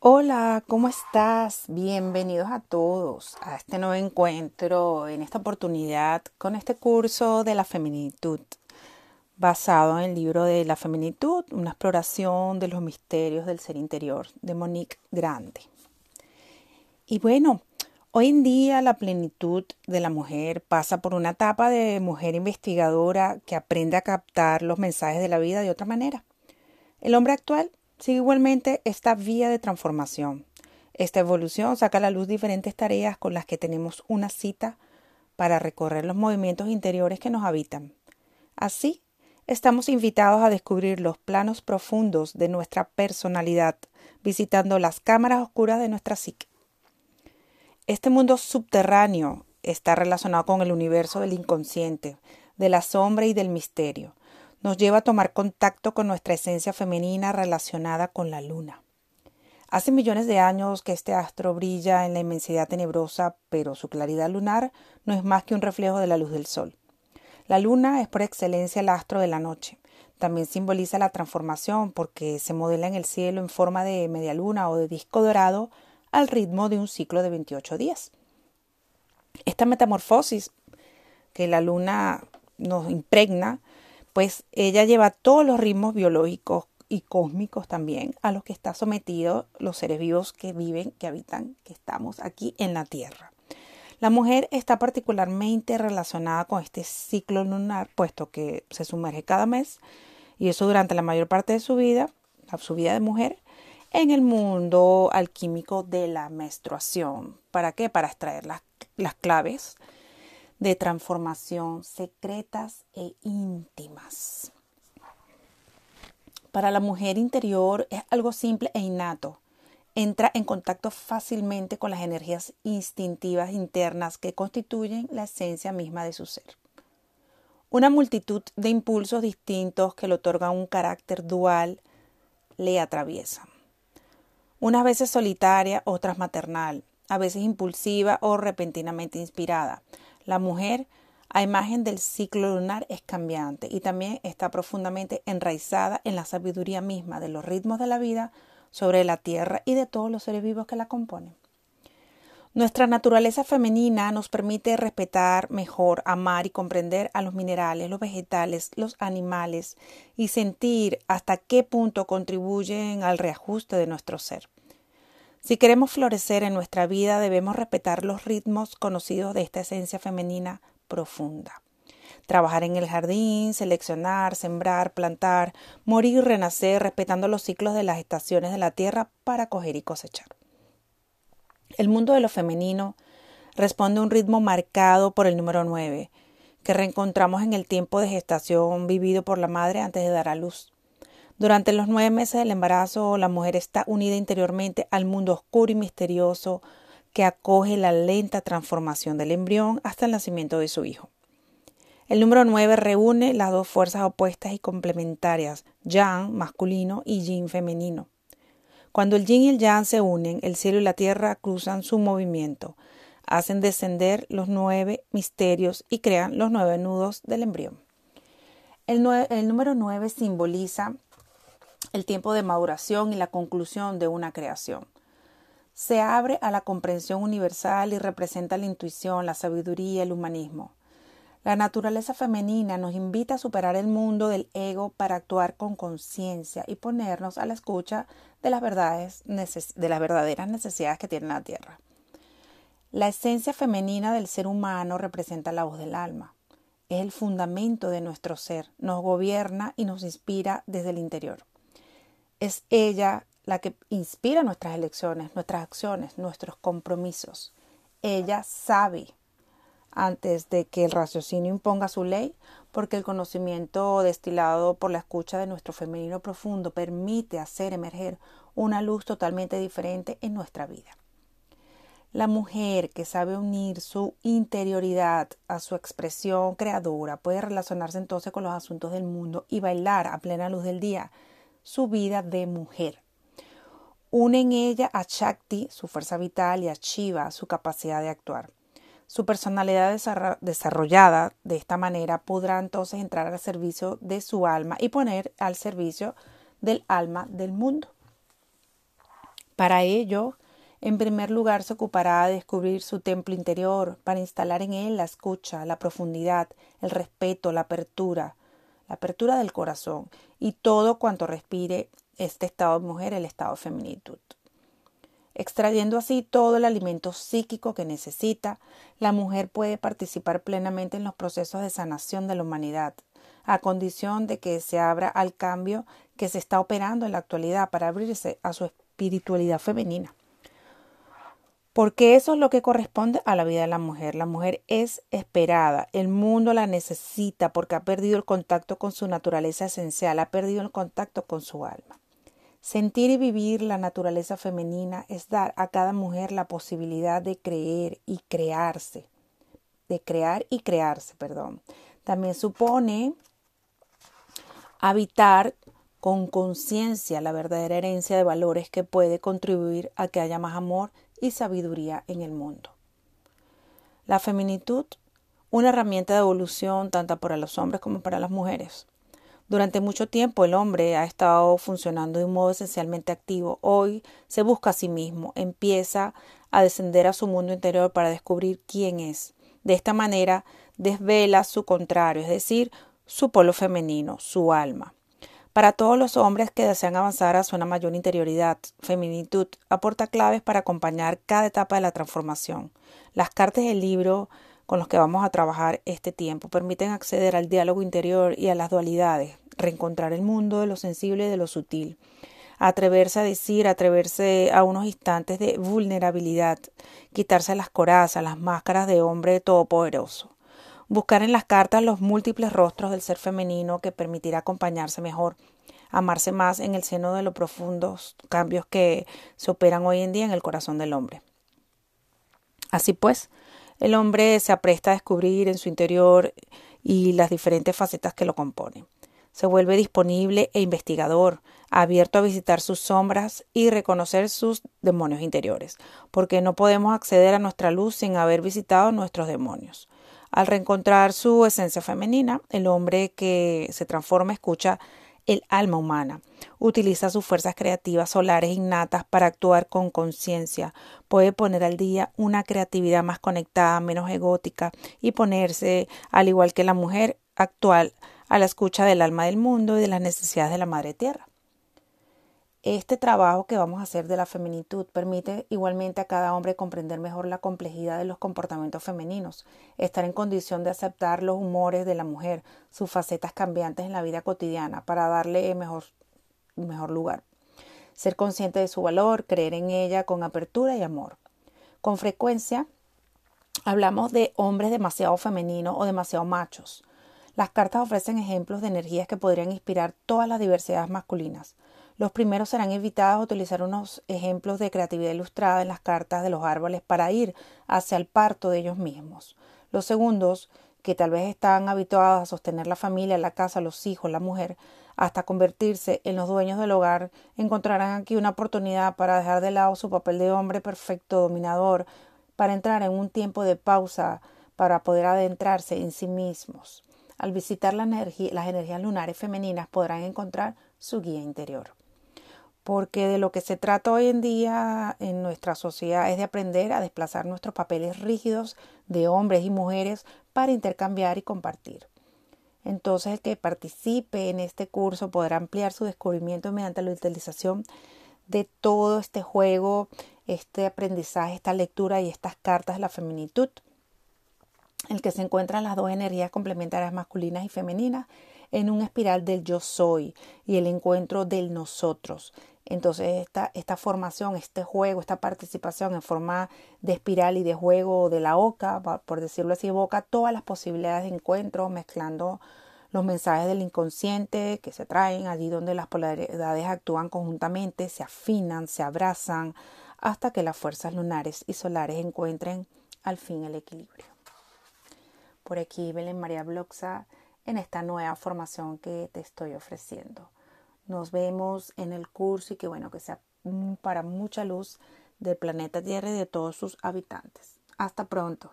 Hola, ¿cómo estás? Bienvenidos a todos a este nuevo encuentro, en esta oportunidad con este curso de la feminitud, basado en el libro de la feminitud, una exploración de los misterios del ser interior de Monique Grande. Y bueno, hoy en día la plenitud de la mujer pasa por una etapa de mujer investigadora que aprende a captar los mensajes de la vida de otra manera. El hombre actual sigue igualmente esta vía de transformación. Esta evolución saca a la luz diferentes tareas con las que tenemos una cita para recorrer los movimientos interiores que nos habitan. Así, estamos invitados a descubrir los planos profundos de nuestra personalidad, visitando las cámaras oscuras de nuestra psique. Este mundo subterráneo está relacionado con el universo del inconsciente, de la sombra y del misterio nos lleva a tomar contacto con nuestra esencia femenina relacionada con la luna. Hace millones de años que este astro brilla en la inmensidad tenebrosa, pero su claridad lunar no es más que un reflejo de la luz del sol. La luna es por excelencia el astro de la noche. También simboliza la transformación porque se modela en el cielo en forma de media luna o de disco dorado al ritmo de un ciclo de 28 días. Esta metamorfosis que la luna nos impregna pues ella lleva todos los ritmos biológicos y cósmicos también a los que está sometido los seres vivos que viven, que habitan, que estamos aquí en la Tierra. La mujer está particularmente relacionada con este ciclo lunar, puesto que se sumerge cada mes, y eso durante la mayor parte de su vida, su vida de mujer, en el mundo alquímico de la menstruación. ¿Para qué? Para extraer las, las claves de transformación secretas e íntimas. Para la mujer interior es algo simple e innato. Entra en contacto fácilmente con las energías instintivas internas que constituyen la esencia misma de su ser. Una multitud de impulsos distintos que le otorgan un carácter dual le atraviesan. Unas veces solitaria, otras maternal, a veces impulsiva o repentinamente inspirada, la mujer, a imagen del ciclo lunar, es cambiante y también está profundamente enraizada en la sabiduría misma de los ritmos de la vida sobre la tierra y de todos los seres vivos que la componen. Nuestra naturaleza femenina nos permite respetar mejor, amar y comprender a los minerales, los vegetales, los animales y sentir hasta qué punto contribuyen al reajuste de nuestro ser. Si queremos florecer en nuestra vida, debemos respetar los ritmos conocidos de esta esencia femenina profunda. Trabajar en el jardín, seleccionar, sembrar, plantar, morir y renacer, respetando los ciclos de las estaciones de la tierra para coger y cosechar. El mundo de lo femenino responde a un ritmo marcado por el número 9, que reencontramos en el tiempo de gestación vivido por la madre antes de dar a luz. Durante los nueve meses del embarazo, la mujer está unida interiormente al mundo oscuro y misterioso que acoge la lenta transformación del embrión hasta el nacimiento de su hijo. El número nueve reúne las dos fuerzas opuestas y complementarias, yang masculino y yin femenino. Cuando el yin y el yang se unen, el cielo y la tierra cruzan su movimiento, hacen descender los nueve misterios y crean los nueve nudos del embrión. El, el número nueve simboliza el tiempo de maduración y la conclusión de una creación. Se abre a la comprensión universal y representa la intuición, la sabiduría, el humanismo. La naturaleza femenina nos invita a superar el mundo del ego para actuar con conciencia y ponernos a la escucha de las, verdades, de las verdaderas necesidades que tiene la Tierra. La esencia femenina del ser humano representa la voz del alma. Es el fundamento de nuestro ser, nos gobierna y nos inspira desde el interior. Es ella la que inspira nuestras elecciones, nuestras acciones, nuestros compromisos. Ella sabe antes de que el raciocinio imponga su ley, porque el conocimiento destilado por la escucha de nuestro femenino profundo permite hacer emerger una luz totalmente diferente en nuestra vida. La mujer que sabe unir su interioridad a su expresión creadora puede relacionarse entonces con los asuntos del mundo y bailar a plena luz del día su vida de mujer. Une en ella a Shakti, su fuerza vital, y a Shiva, su capacidad de actuar. Su personalidad desarrollada de esta manera podrá entonces entrar al servicio de su alma y poner al servicio del alma del mundo. Para ello, en primer lugar, se ocupará de descubrir su templo interior para instalar en él la escucha, la profundidad, el respeto, la apertura, la apertura del corazón y todo cuanto respire este estado de mujer, el estado de feminitud. Extrayendo así todo el alimento psíquico que necesita, la mujer puede participar plenamente en los procesos de sanación de la humanidad, a condición de que se abra al cambio que se está operando en la actualidad para abrirse a su espiritualidad femenina. Porque eso es lo que corresponde a la vida de la mujer. La mujer es esperada, el mundo la necesita porque ha perdido el contacto con su naturaleza esencial, ha perdido el contacto con su alma. Sentir y vivir la naturaleza femenina es dar a cada mujer la posibilidad de creer y crearse, de crear y crearse, perdón. También supone habitar con conciencia la verdadera herencia de valores que puede contribuir a que haya más amor y sabiduría en el mundo. La feminitud, una herramienta de evolución tanto para los hombres como para las mujeres. Durante mucho tiempo el hombre ha estado funcionando de un modo esencialmente activo. Hoy se busca a sí mismo, empieza a descender a su mundo interior para descubrir quién es. De esta manera desvela su contrario, es decir, su polo femenino, su alma. Para todos los hombres que desean avanzar hacia una mayor interioridad, feminitud aporta claves para acompañar cada etapa de la transformación. Las cartas del libro con los que vamos a trabajar este tiempo permiten acceder al diálogo interior y a las dualidades, reencontrar el mundo de lo sensible y de lo sutil, atreverse a decir, atreverse a unos instantes de vulnerabilidad, quitarse las corazas, las máscaras de hombre todopoderoso buscar en las cartas los múltiples rostros del ser femenino que permitirá acompañarse mejor, amarse más en el seno de los profundos cambios que se operan hoy en día en el corazón del hombre. Así pues, el hombre se apresta a descubrir en su interior y las diferentes facetas que lo componen. Se vuelve disponible e investigador, abierto a visitar sus sombras y reconocer sus demonios interiores, porque no podemos acceder a nuestra luz sin haber visitado nuestros demonios. Al reencontrar su esencia femenina, el hombre que se transforma escucha el alma humana, utiliza sus fuerzas creativas solares innatas para actuar con conciencia, puede poner al día una creatividad más conectada, menos egótica y ponerse, al igual que la mujer actual, a la escucha del alma del mundo y de las necesidades de la madre tierra. Este trabajo que vamos a hacer de la feminitud permite igualmente a cada hombre comprender mejor la complejidad de los comportamientos femeninos, estar en condición de aceptar los humores de la mujer, sus facetas cambiantes en la vida cotidiana, para darle mejor, mejor lugar. Ser consciente de su valor, creer en ella con apertura y amor. Con frecuencia hablamos de hombres demasiado femeninos o demasiado machos. Las cartas ofrecen ejemplos de energías que podrían inspirar todas las diversidades masculinas. Los primeros serán invitados a utilizar unos ejemplos de creatividad ilustrada en las cartas de los árboles para ir hacia el parto de ellos mismos. Los segundos, que tal vez están habituados a sostener la familia, la casa, los hijos, la mujer, hasta convertirse en los dueños del hogar, encontrarán aquí una oportunidad para dejar de lado su papel de hombre perfecto dominador, para entrar en un tiempo de pausa, para poder adentrarse en sí mismos. Al visitar las energías lunares femeninas podrán encontrar su guía interior porque de lo que se trata hoy en día en nuestra sociedad es de aprender a desplazar nuestros papeles rígidos de hombres y mujeres para intercambiar y compartir. Entonces el que participe en este curso podrá ampliar su descubrimiento mediante la utilización de todo este juego, este aprendizaje, esta lectura y estas cartas de la feminitud, el que se encuentran las dos energías complementarias masculinas y femeninas en un espiral del yo soy y el encuentro del nosotros, entonces esta, esta formación, este juego, esta participación en forma de espiral y de juego de la oca, por decirlo así, evoca todas las posibilidades de encuentro, mezclando los mensajes del inconsciente que se traen allí donde las polaridades actúan conjuntamente, se afinan, se abrazan, hasta que las fuerzas lunares y solares encuentren al fin el equilibrio. Por aquí, Belén María Bloxa, en esta nueva formación que te estoy ofreciendo. Nos vemos en el curso y que bueno, que sea para mucha luz del planeta Tierra y de todos sus habitantes. Hasta pronto.